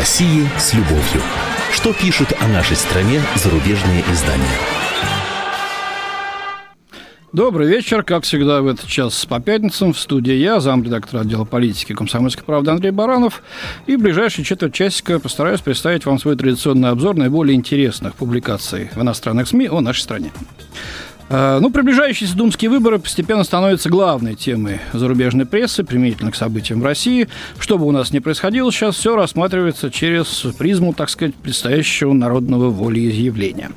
России с любовью. Что пишут о нашей стране зарубежные издания? Добрый вечер. Как всегда в этот час по пятницам в студии я, замредактор отдела политики комсомольской правды Андрей Баранов. И в ближайшие четверть часика постараюсь представить вам свой традиционный обзор наиболее интересных публикаций в иностранных СМИ о нашей стране. Э, ну, приближающиеся думские выборы постепенно становятся главной темой зарубежной прессы, применительно к событиям в России. Что бы у нас ни происходило, сейчас все рассматривается через призму, так сказать, предстоящего народного волеизъявления.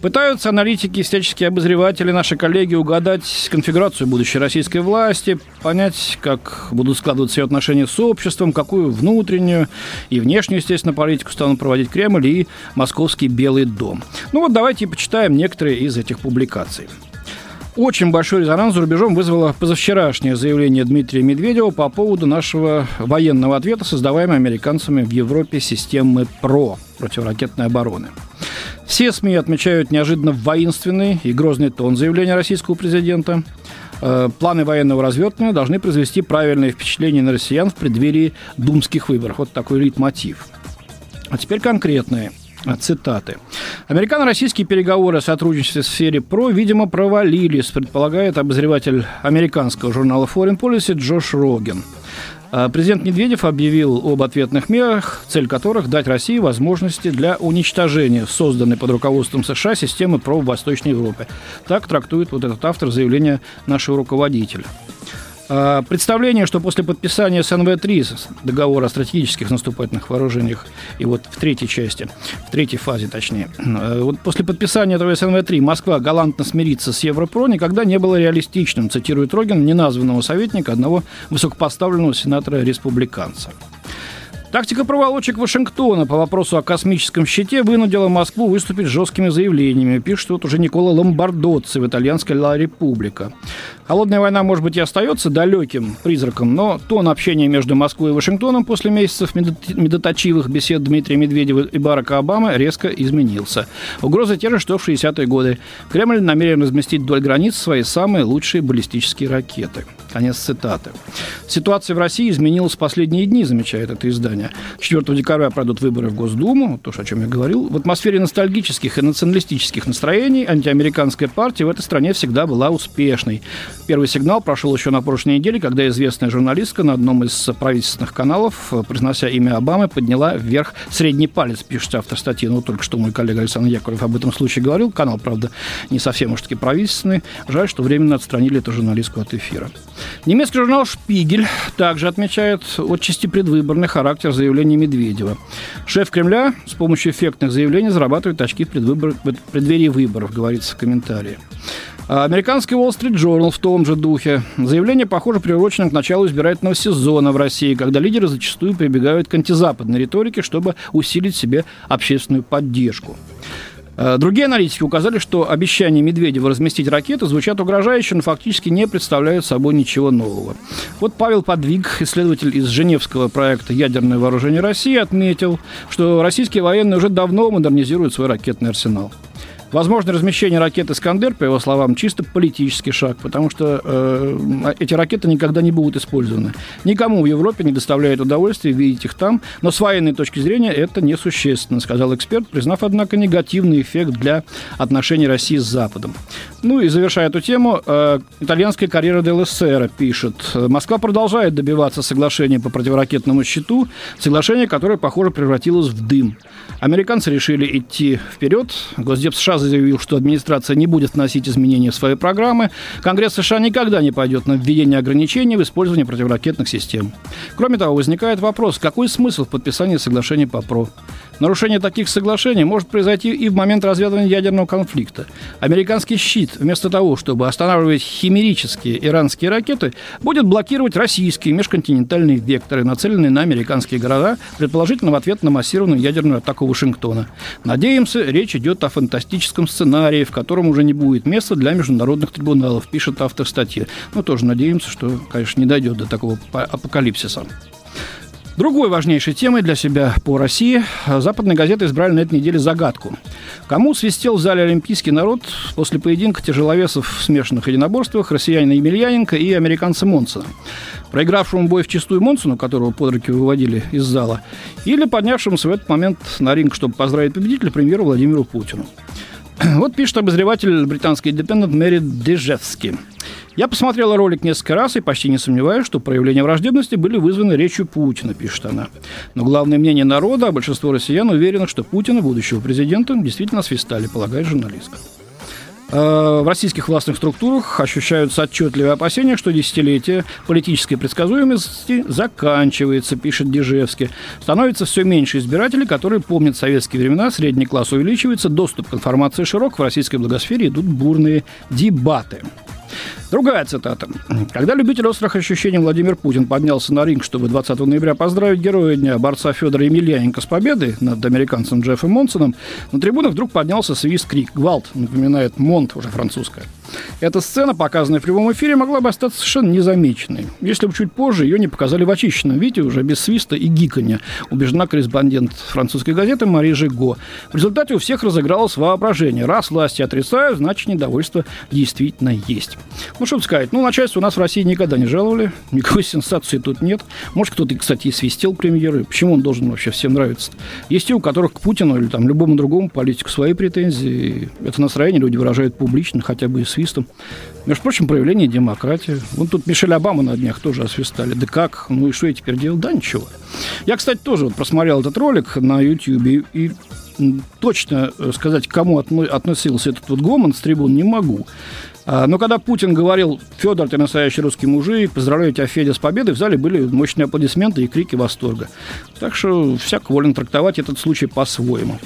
Пытаются аналитики, всяческие обозреватели, наши коллеги угадать конфигурацию будущей российской власти, понять, как будут складываться ее отношения с обществом, какую внутреннюю и внешнюю, естественно, политику станут проводить Кремль и Московский Белый дом. Ну вот давайте почитаем некоторые из этих публикаций. Очень большой резонанс за рубежом вызвало позавчерашнее заявление Дмитрия Медведева по поводу нашего военного ответа, создаваемой американцами в Европе системы ПРО противоракетной обороны. Все СМИ отмечают неожиданно воинственный и грозный тон заявления российского президента. Э, планы военного развертывания должны произвести правильное впечатление на россиян в преддверии думских выборов. Вот такой лейтмотив. А теперь конкретные цитаты. Американо-российские переговоры о сотрудничестве в сфере ПРО, видимо, провалились, предполагает обозреватель американского журнала Foreign Policy Джош Роген. А президент Медведев объявил об ответных мерах, цель которых – дать России возможности для уничтожения созданной под руководством США системы ПРО в Восточной Европе. Так трактует вот этот автор заявления нашего руководителя. А, представление, что после подписания СНВ-3, договора о стратегических наступательных вооружениях, и вот в третьей части, в третьей фазе точнее, а, вот после подписания этого СНВ-3 Москва галантно смирится с Европро никогда не было реалистичным, цитирует Рогин, неназванного советника одного высокопоставленного сенатора-республиканца. Тактика проволочек Вашингтона по вопросу о космическом щите вынудила Москву выступить с жесткими заявлениями, пишет вот уже Никола Ломбардоци в итальянской «Ла Република». Холодная война, может быть, и остается далеким призраком, но тон общения между Москвой и Вашингтоном после месяцев медоточивых бесед Дмитрия Медведева и Барака Обамы резко изменился. Угрозы те же, что в 60-е годы. Кремль намерен разместить вдоль границ свои самые лучшие баллистические ракеты. Конец цитаты. Ситуация в России изменилась в последние дни, замечает это издание. 4 декабря пройдут выборы в Госдуму, то, о чем я говорил. В атмосфере ностальгических и националистических настроений антиамериканская партия в этой стране всегда была успешной. Первый сигнал прошел еще на прошлой неделе, когда известная журналистка на одном из правительственных каналов, произнося имя Обамы, подняла вверх средний палец, пишет автор статьи. Ну, только что мой коллега Александр Яковлев об этом случае говорил. Канал, правда, не совсем уж таки правительственный. Жаль, что временно отстранили эту журналистку от эфира. Немецкий журнал «Шпигель» также отмечает отчасти предвыборный характер заявлений Медведева. Шеф Кремля с помощью эффектных заявлений зарабатывает очки в, предвыбор... преддверии выборов, говорится в комментарии. А американский Wall Street Journal в том же духе. Заявление, похоже, приурочено к началу избирательного сезона в России, когда лидеры зачастую прибегают к антизападной риторике, чтобы усилить себе общественную поддержку. А, другие аналитики указали, что обещания Медведева разместить ракеты звучат угрожающе, но фактически не представляют собой ничего нового. Вот Павел Подвиг, исследователь из Женевского проекта «Ядерное вооружение России», отметил, что российские военные уже давно модернизируют свой ракетный арсенал. Возможно, размещение ракет «Искандер», по его словам, чисто политический шаг, потому что э, эти ракеты никогда не будут использованы. Никому в Европе не доставляет удовольствия видеть их там, но с военной точки зрения это несущественно, сказал эксперт, признав, однако, негативный эффект для отношений России с Западом. Ну и завершая эту тему, э, итальянская карьера ДЛСР пишет, Москва продолжает добиваться соглашения по противоракетному щиту, соглашение, которое, похоже, превратилось в дым. Американцы решили идти вперед, Госдеп США заявил, что администрация не будет вносить изменения в свои программы. Конгресс США никогда не пойдет на введение ограничений в использовании противоракетных систем. Кроме того, возникает вопрос, какой смысл в подписании соглашения по ПРО? Нарушение таких соглашений может произойти и в момент развязывания ядерного конфликта. Американский щит, вместо того, чтобы останавливать химерические иранские ракеты, будет блокировать российские межконтинентальные векторы, нацеленные на американские города, предположительно в ответ на массированную ядерную атаку Вашингтона. Надеемся, речь идет о фантастическом сценарии, в котором уже не будет места для международных трибуналов, пишет автор статьи. Но тоже надеемся, что, конечно, не дойдет до такого апокалипсиса. Другой важнейшей темой для себя по России западные газеты избрали на этой неделе загадку. Кому свистел в зале олимпийский народ после поединка тяжеловесов в смешанных единоборствах россиянина Емельяненко и американца Монсона? проигравшему бой в чистую Монсону, которого под руки выводили из зала, или поднявшемуся в этот момент на ринг, чтобы поздравить победителя, премьеру Владимиру Путину. Вот пишет обозреватель британский Independent Мэри Дежевский. Я посмотрела ролик несколько раз и почти не сомневаюсь, что проявления враждебности были вызваны речью Путина, пишет она. Но главное мнение народа, а большинство россиян уверено, что Путина, будущего президента, действительно свистали, полагает журналистка. Э, в российских властных структурах ощущаются отчетливые опасения, что десятилетие политической предсказуемости заканчивается, пишет Дежевский. Становится все меньше избирателей, которые помнят советские времена, средний класс увеличивается, доступ к информации широк, в российской благосфере идут бурные дебаты. Другая цитата. Когда любитель острых ощущений Владимир Путин поднялся на ринг, чтобы 20 ноября поздравить героя дня борца Федора Емельяненко с победой над американцем Джеффом Монсоном, на трибунах вдруг поднялся свист крик. Гвалт напоминает Монт, уже французская. Эта сцена, показанная в прямом эфире, могла бы остаться совершенно незамеченной, если бы чуть позже ее не показали в очищенном виде, уже без свиста и гиканья, убеждена корреспондент французской газеты Мари Жиго. В результате у всех разыгралось воображение. Раз власти отрицают, значит, недовольство действительно есть. Ну, что сказать, ну, начальство у нас в России никогда не жаловали, никакой сенсации тут нет. Может, кто-то, кстати, и свистел премьеры. Почему он должен вообще всем нравиться? Есть те, у которых к Путину или там любому другому политику свои претензии. Это настроение люди выражают публично, хотя бы и свистом. Между прочим, проявление демократии. Вон тут Мишель Обама на днях тоже освистали. Да как? Ну и что я теперь делаю? Да ничего. Я, кстати, тоже вот просмотрел этот ролик на YouTube и точно э, сказать, к кому относился этот вот гомон с трибун, не могу. А, но когда Путин говорил «Федор, ты настоящий русский мужик, поздравляю тебя, Федя, с победой», в зале были мощные аплодисменты и крики восторга. Так что всяк волен трактовать этот случай по-своему.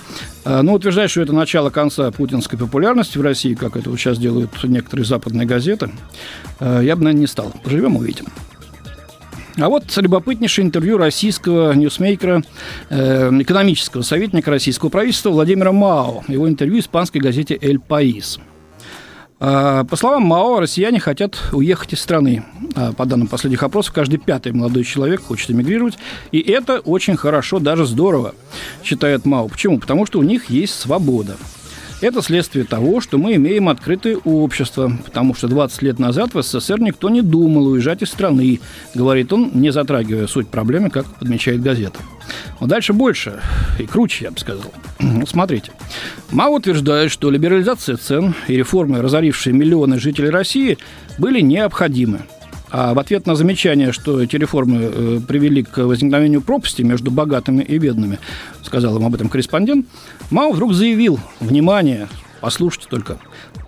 А, ну, утверждать, что это начало конца путинской популярности в России, как это сейчас делают некоторые западные газеты, а, я бы, наверное, не стал. Поживем, увидим. А вот любопытнейшее интервью российского ньюсмейкера, э, экономического советника российского правительства Владимира Мао. Его интервью испанской газете «Эль Паис». А, по словам МАО, россияне хотят уехать из страны. А, по данным последних опросов, каждый пятый молодой человек хочет эмигрировать. И это очень хорошо, даже здорово, считает МАО. Почему? Потому что у них есть свобода. Это следствие того, что мы имеем открытое общество, потому что 20 лет назад в СССР никто не думал уезжать из страны, говорит он, не затрагивая суть проблемы, как подмечает газета. Но дальше больше и круче, я бы сказал. Смотрите. Мао утверждает, что либерализация цен и реформы, разорившие миллионы жителей России, были необходимы. А в ответ на замечание, что эти реформы э, привели к возникновению пропасти между богатыми и бедными, сказал им об этом корреспондент, Мао вдруг заявил, внимание, послушайте только,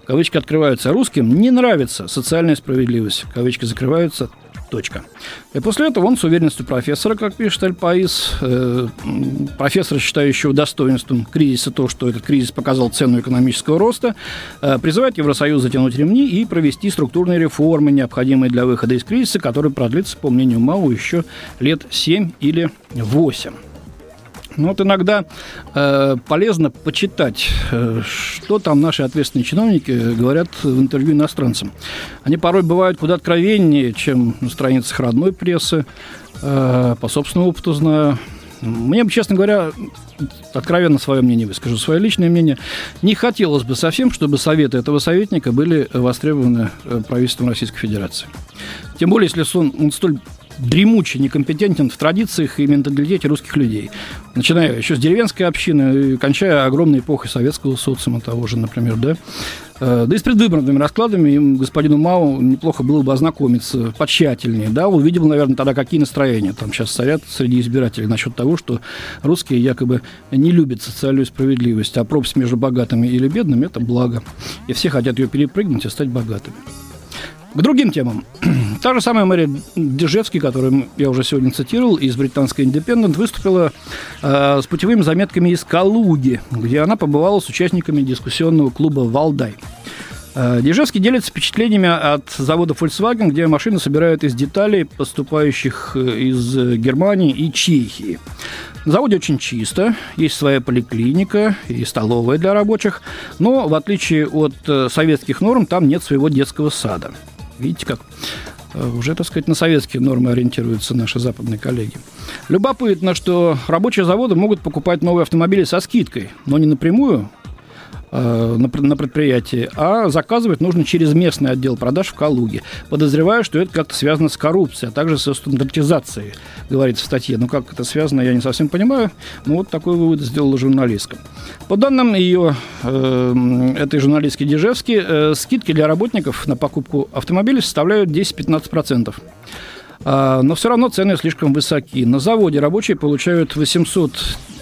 кавычки открываются, русским. Не нравится социальная справедливость, кавычки закрываются, Точка. И после этого он с уверенностью профессора, как пишет Эль Паис, э, профессора, считающего достоинством кризиса то, что этот кризис показал цену экономического роста, э, призывает Евросоюз затянуть ремни и провести структурные реформы, необходимые для выхода из кризиса, который продлится, по мнению Мау, еще лет 7 или 8. Ну вот иногда э, полезно почитать, э, что там наши ответственные чиновники говорят в интервью иностранцам. Они порой бывают куда откровеннее, чем на страницах родной прессы. Э, по собственному опыту знаю. Мне честно говоря, откровенно свое мнение выскажу, свое личное мнение. Не хотелось бы совсем, чтобы советы этого советника были востребованы э, правительством Российской Федерации. Тем более, если он, он столь дремучий, некомпетентен в традициях и менталитете русских людей. Начиная еще с деревенской общины, кончая огромной эпохой советского социума того же, например, да. Э, да и с предвыборными раскладами господину Мау неплохо было бы ознакомиться потщательнее. Да, увидел, наверное, тогда какие настроения там сейчас царят среди избирателей насчет того, что русские якобы не любят социальную справедливость, а пропасть между богатыми или бедными – это благо. И все хотят ее перепрыгнуть и стать богатыми. К другим темам. Та же самая Мэри Дежевский, которую я уже сегодня цитировал, из британской «Индепендент», выступила э, с путевыми заметками из Калуги, где она побывала с участниками дискуссионного клуба «Валдай». Э, Дежевский делится впечатлениями от завода Volkswagen, где машины собирают из деталей, поступающих э, из Германии и Чехии. На заводе очень чисто, есть своя поликлиника и столовая для рабочих, но в отличие от э, советских норм там нет своего детского сада. Видите как? Э, уже, так сказать, на советские нормы ориентируются наши западные коллеги. Любопытно, что рабочие заводы могут покупать новые автомобили со скидкой, но не напрямую, на, на предприятии, а заказывать нужно через местный отдел продаж в Калуге. Подозреваю, что это как-то связано с коррупцией, а также со стандартизацией, говорится в статье. Ну, как это связано, я не совсем понимаю. Но вот такой вывод сделала журналистка. По данным ее, э, этой журналистки Дежевски, э, скидки для работников на покупку автомобиля составляют 10-15%. А, но все равно цены слишком высоки. На заводе рабочие получают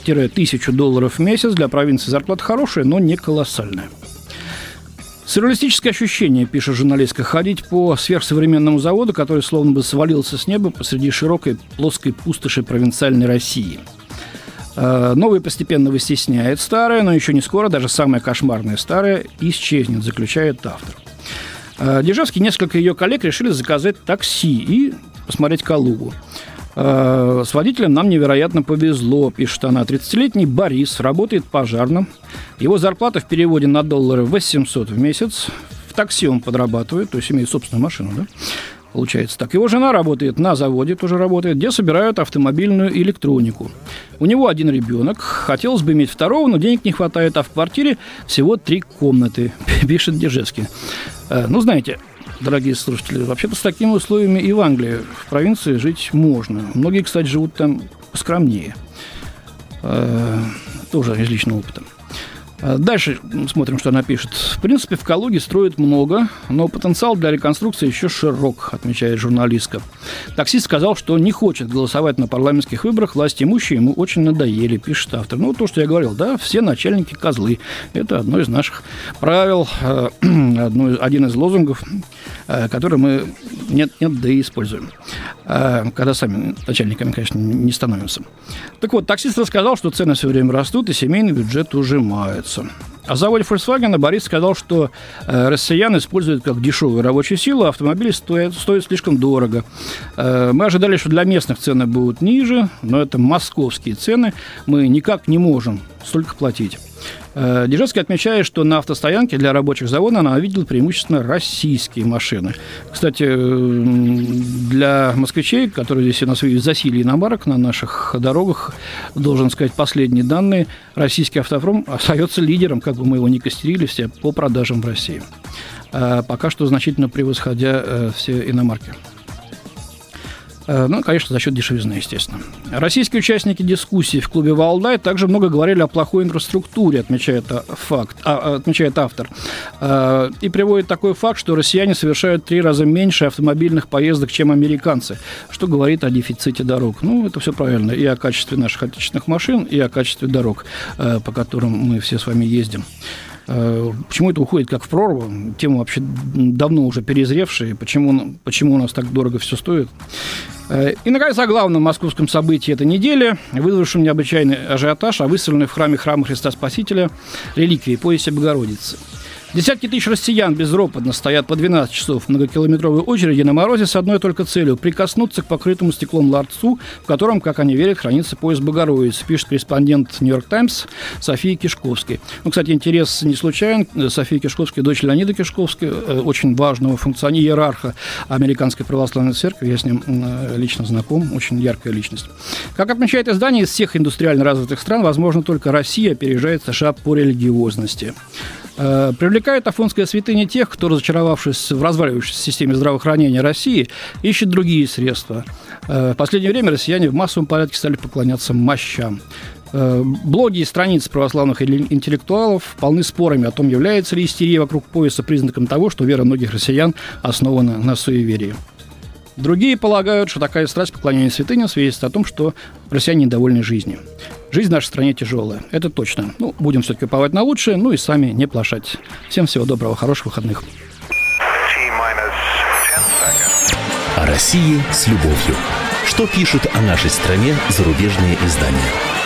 800-1000 долларов в месяц. Для провинции зарплата хорошая, но не колоссальная. Сюрреалистическое ощущение, пишет журналистка, ходить по сверхсовременному заводу, который словно бы свалился с неба посреди широкой плоской пустоши провинциальной России. А, новое постепенно выстесняет старое, но еще не скоро даже самое кошмарное старое исчезнет, заключает автор. А, Дежавский несколько ее коллег решили заказать такси и посмотреть Калугу. Э, с водителем нам невероятно повезло, пишет она. 30-летний Борис работает пожарным. Его зарплата в переводе на доллары 800 в месяц. В такси он подрабатывает, то есть имеет собственную машину, да? Получается так. Его жена работает на заводе, тоже работает, где собирают автомобильную электронику. У него один ребенок. Хотелось бы иметь второго, но денег не хватает, а в квартире всего три комнаты, пишет Держевский. Э, ну, знаете, дорогие слушатели, вообще-то с такими условиями и в Англии, в провинции жить можно. Многие, кстати, живут там скромнее. Э, тоже из личного опыта. А дальше смотрим, что она пишет. В принципе, в Калуге строят много, но потенциал для реконструкции еще широк, отмечает журналистка. Таксист сказал, что не хочет голосовать на парламентских выборах, власти имущие ему очень надоели, пишет автор. Ну, то, что я говорил, да, все начальники козлы. Это одно из наших правил, э, один из лозунгов, э, который мы нет-нет, да и используем. Э, когда сами начальниками, конечно, не становимся. Так вот, таксист рассказал, что цены все время растут, и семейный бюджет ужимается. О заводе Volkswagen Борис сказал, что э, россиян используют как дешевую рабочую силу, а автомобили стоят, стоят слишком дорого. Э, мы ожидали, что для местных цены будут ниже, но это московские цены. Мы никак не можем столько платить. Э, Дежевский отмечает, что на автостоянке для рабочих завода она видела преимущественно российские машины. Кстати, для москвичей, которые здесь у нас видят засилие иномарок на наших дорогах, должен сказать последние данные, российский автопром остается лидером, как бы мы его ни костерили все, по продажам в России. Э, пока что значительно превосходя э, все иномарки. Э, ну, конечно, за счет дешевизны, естественно. Российские участники дискуссии в клубе «Валдай» также много говорили о плохой инфраструктуре, отмечает, факт, а, отмечает автор. Э, и приводит такой факт, что россияне совершают три раза меньше автомобильных поездок, чем американцы, что говорит о дефиците дорог. Ну, это все правильно. И о качестве наших отечественных машин, и о качестве дорог, э, по которым мы все с вами ездим. Почему это уходит как в прорву? Тема вообще давно уже перезревшая. Почему, почему у нас так дорого все стоит? Э, и, наконец, о главном московском событии этой недели, вызвавшем необычайный ажиотаж, а выставленной в храме храма Христа Спасителя реликвии поясе Богородицы – Десятки тысяч россиян безропотно стоят по 12 часов в многокилометровой очереди на морозе с одной только целью – прикоснуться к покрытому стеклом ларцу, в котором, как они верят, хранится пояс Богородицы, пишет корреспондент «Нью-Йорк Таймс» София Кишковской. Ну, кстати, интерес не случайен. София Кишковская – дочь Леонида Кишковской, э, очень важного функционера, иерарха Американской православной церкви. Я с ним э, лично знаком, очень яркая личность. Как отмечает издание, из всех индустриально развитых стран, возможно, только Россия опережает США по религиозности. Э, привлекает Афонская святыня тех, кто, разочаровавшись в разваливающейся системе здравоохранения России, ищет другие средства. Э, в последнее время россияне в массовом порядке стали поклоняться мощам. Э, блоги и страницы православных интеллектуалов полны спорами о том, является ли истерия вокруг пояса признаком того, что вера многих россиян основана на суеверии. Другие полагают, что такая страсть поклонения святыням свидетельствует о том, что россияне недовольны жизнью. Жизнь в нашей стране тяжелая, это точно. Ну, будем все-таки уповать на лучшее, ну и сами не плашать. Всем всего доброго, хороших выходных. О России с любовью. Что пишут о нашей стране зарубежные издания?